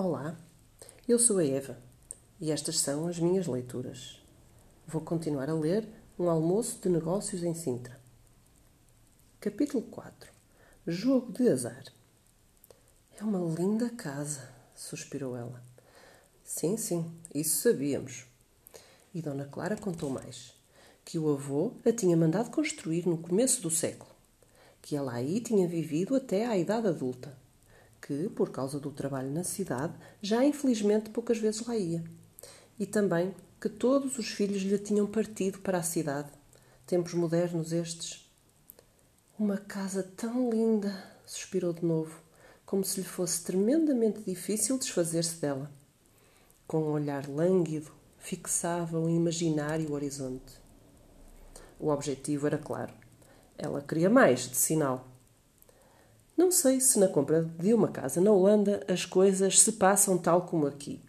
Olá, eu sou a Eva e estas são as minhas leituras. Vou continuar a ler Um Almoço de Negócios em Sintra. Capítulo 4 Jogo de Azar. É uma linda casa, suspirou ela. Sim, sim, isso sabíamos. E Dona Clara contou mais: que o avô a tinha mandado construir no começo do século, que ela aí tinha vivido até à idade adulta que, por causa do trabalho na cidade, já infelizmente poucas vezes lá ia. E também que todos os filhos lhe tinham partido para a cidade. Tempos modernos estes. Uma casa tão linda, suspirou de novo, como se lhe fosse tremendamente difícil desfazer-se dela. Com um olhar lânguido, fixava o imaginário horizonte. O objetivo era claro. Ela queria mais, de sinal. Não sei se na compra de uma casa na Holanda as coisas se passam tal como aqui.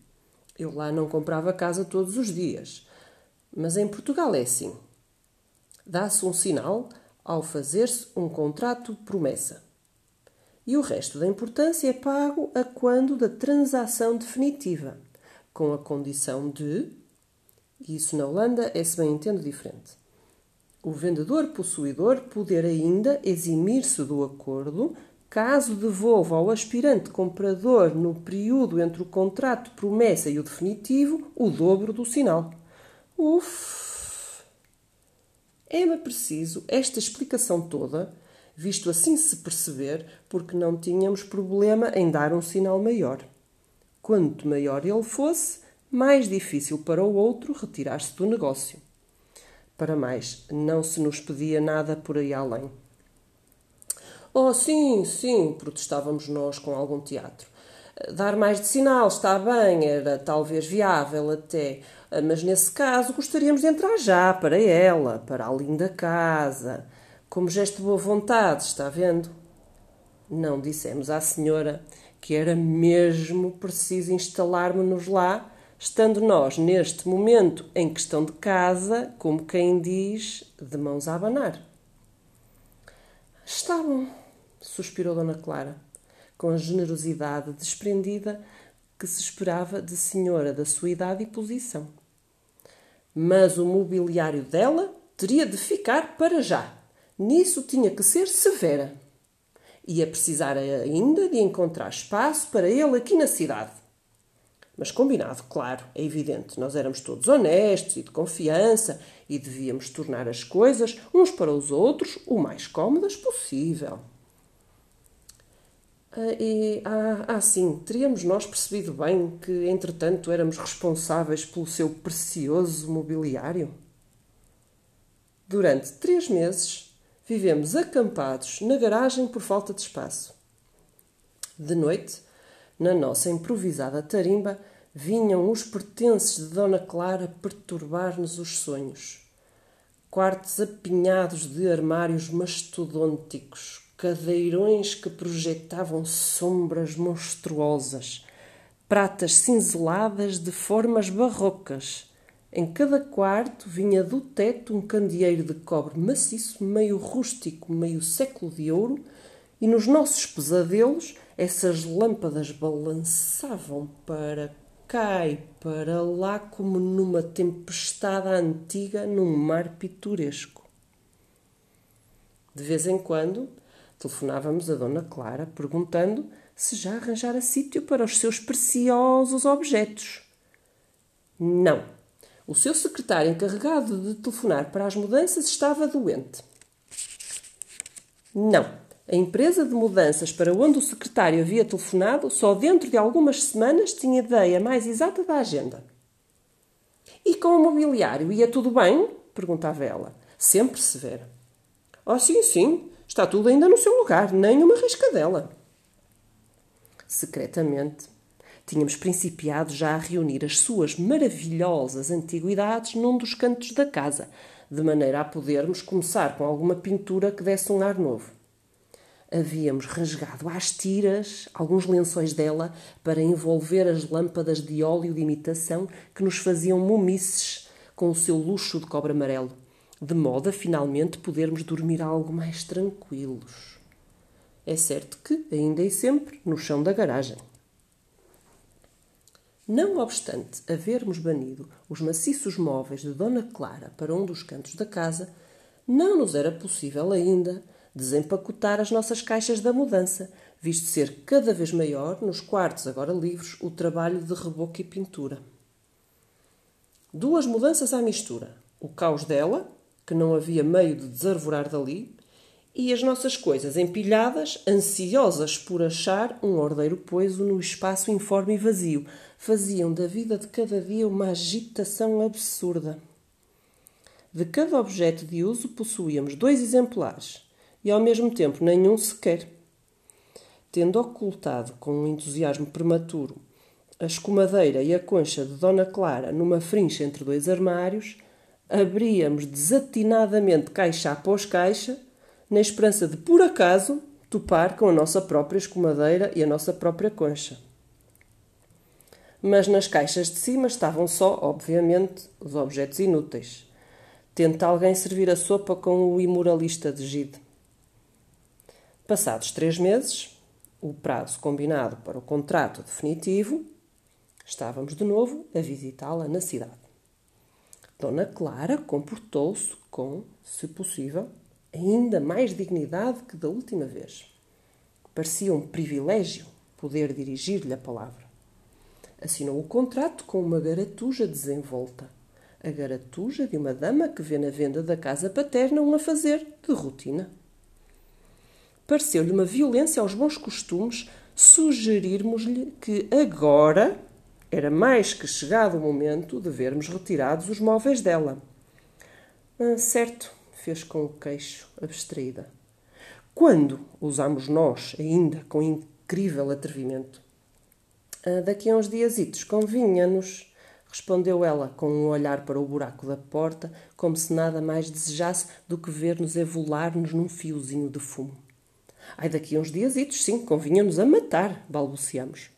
Eu lá não comprava casa todos os dias. Mas em Portugal é assim. Dá-se um sinal ao fazer-se um contrato promessa. E o resto da importância é pago a quando da transação definitiva, com a condição de. Isso na Holanda é, se bem entendo, diferente. O vendedor possuidor poder ainda eximir-se do acordo caso devolva ao aspirante comprador no período entre o contrato promessa e o definitivo o dobro do sinal. Uf! É-me preciso esta explicação toda, visto assim se perceber, porque não tínhamos problema em dar um sinal maior. Quanto maior ele fosse, mais difícil para o outro retirar-se do negócio. Para mais, não se nos pedia nada por aí além. Oh, sim, sim, protestávamos nós com algum teatro. Dar mais de sinal está bem, era talvez viável até, mas nesse caso gostaríamos de entrar já para ela, para a linda casa, como gesto de boa vontade, está vendo? Não dissemos à senhora que era mesmo preciso instalarmos-nos lá, estando nós, neste momento, em questão de casa, como quem diz, de mãos a abanar. Está bom, suspirou Dona Clara, com a generosidade desprendida que se esperava de senhora da sua idade e posição. Mas o mobiliário dela teria de ficar para já. Nisso tinha que ser severa. Ia precisar ainda de encontrar espaço para ele aqui na cidade. Mas combinado, claro, é evidente, nós éramos todos honestos e de confiança e devíamos tornar as coisas uns para os outros o mais cómodas possível. Ah, e, ah, ah, sim, teríamos nós percebido bem que, entretanto, éramos responsáveis pelo seu precioso mobiliário? Durante três meses, vivemos acampados na garagem por falta de espaço. De noite, na nossa improvisada tarimba, vinham os pertences de Dona Clara perturbar-nos os sonhos. Quartos apinhados de armários mastodônticos, cadeirões que projetavam sombras monstruosas, pratas cinzeladas de formas barrocas. Em cada quarto vinha do teto um candeeiro de cobre maciço, meio rústico, meio século de ouro, e nos nossos pesadelos essas lâmpadas balançavam para cá e para lá como numa tempestade antiga num mar pitoresco. De vez em quando Telefonávamos a Dona Clara perguntando se já arranjara sítio para os seus preciosos objetos. Não. O seu secretário encarregado de telefonar para as mudanças estava doente. Não. A empresa de mudanças para onde o secretário havia telefonado só dentro de algumas semanas tinha ideia mais exata da agenda. E com o mobiliário ia tudo bem? perguntava ela, sempre severa. Oh, sim, sim. Está tudo ainda no seu lugar, nem uma riscadela. Secretamente, tínhamos principiado já a reunir as suas maravilhosas antiguidades num dos cantos da casa, de maneira a podermos começar com alguma pintura que desse um ar novo. Havíamos rasgado às tiras alguns lençóis dela para envolver as lâmpadas de óleo de imitação que nos faziam mumices com o seu luxo de cobre amarelo de modo a finalmente podermos dormir algo mais tranquilos. É certo que, ainda e sempre, no chão da garagem. Não obstante havermos banido os maciços móveis de Dona Clara para um dos cantos da casa, não nos era possível ainda desempacotar as nossas caixas da mudança, visto ser cada vez maior, nos quartos agora livres, o trabalho de reboco e pintura. Duas mudanças à mistura. O caos dela, que não havia meio de desarvorar dali, e as nossas coisas empilhadas, ansiosas por achar um ordeiro poiso no espaço informe e vazio, faziam da vida de cada dia uma agitação absurda. De cada objeto de uso possuíamos dois exemplares e ao mesmo tempo nenhum sequer. Tendo ocultado com um entusiasmo prematuro a escumadeira e a concha de Dona Clara numa frincha entre dois armários, abríamos desatinadamente caixa após caixa, na esperança de, por acaso, topar com a nossa própria escumadeira e a nossa própria concha. Mas nas caixas de cima estavam só, obviamente, os objetos inúteis. Tenta alguém servir a sopa com o imoralista de Gide. Passados três meses, o prazo combinado para o contrato definitivo, estávamos de novo a visitá-la na cidade. Dona Clara comportou-se com, se possível, ainda mais dignidade que da última vez. Parecia um privilégio poder dirigir-lhe a palavra. Assinou o contrato com uma garatuja desenvolta. A garatuja de uma dama que vê na venda da casa paterna um a fazer de rotina pareceu-lhe uma violência aos bons costumes sugerirmos-lhe que agora era mais que chegado o momento de vermos retirados os móveis dela. Ah, certo, fez com o queixo, abstraída. Quando usamos nós, ainda com incrível atrevimento? Ah, daqui a uns diazitos, convinha-nos, respondeu ela com um olhar para o buraco da porta, como se nada mais desejasse do que ver-nos evolar-nos num fiozinho de fumo. Ai, daqui a uns diazitos, sim, convinha-nos a matar, balbuciamos.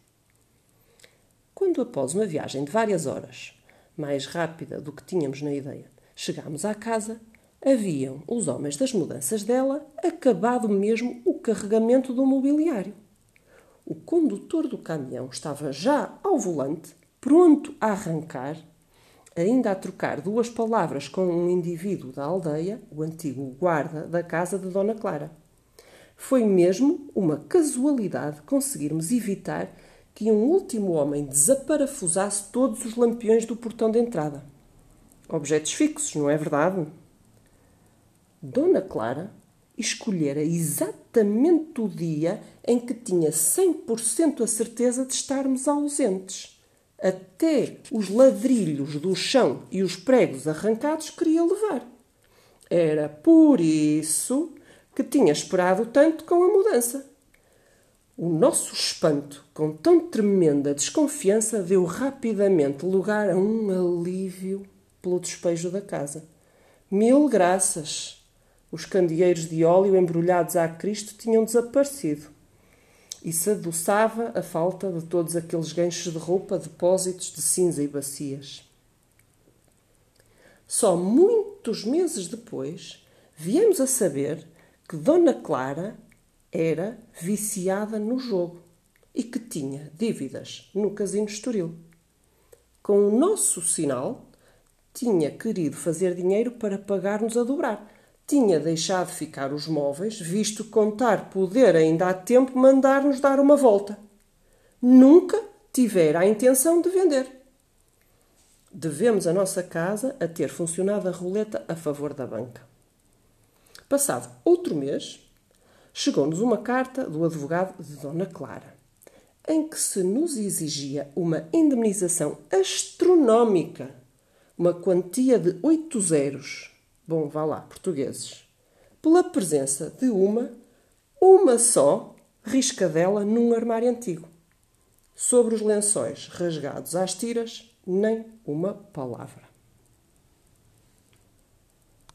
Quando, após uma viagem de várias horas, mais rápida do que tínhamos na ideia, chegámos à casa, haviam os homens das mudanças dela acabado mesmo o carregamento do mobiliário. O condutor do caminhão estava já ao volante, pronto a arrancar, ainda a trocar duas palavras com um indivíduo da aldeia, o antigo guarda da casa de Dona Clara. Foi mesmo uma casualidade conseguirmos evitar que um último homem desaparafusasse todos os lampiões do portão de entrada. Objetos fixos, não é verdade? Dona Clara escolhera exatamente o dia em que tinha 100% a certeza de estarmos ausentes. Até os ladrilhos do chão e os pregos arrancados queria levar. Era por isso que tinha esperado tanto com a mudança. O nosso espanto, com tão tremenda desconfiança, deu rapidamente lugar a um alívio pelo despejo da casa. Mil graças! Os candeeiros de óleo embrulhados a Cristo tinham desaparecido. E se adoçava a falta de todos aqueles ganchos de roupa, depósitos de cinza e bacias. Só muitos meses depois viemos a saber que Dona Clara era viciada no jogo e que tinha dívidas no Casino Estoril. Com o nosso sinal, tinha querido fazer dinheiro para pagar-nos a dobrar. Tinha deixado ficar os móveis, visto contar poder ainda há tempo mandar-nos dar uma volta. Nunca tivera a intenção de vender. Devemos a nossa casa a ter funcionado a roleta a favor da banca. Passado outro mês, chegou-nos uma carta do advogado de Dona Clara, em que se nos exigia uma indemnização astronómica, uma quantia de oito zeros, bom, vá lá, portugueses, pela presença de uma, uma só, riscadela num armário antigo. Sobre os lençóis rasgados às tiras, nem uma palavra.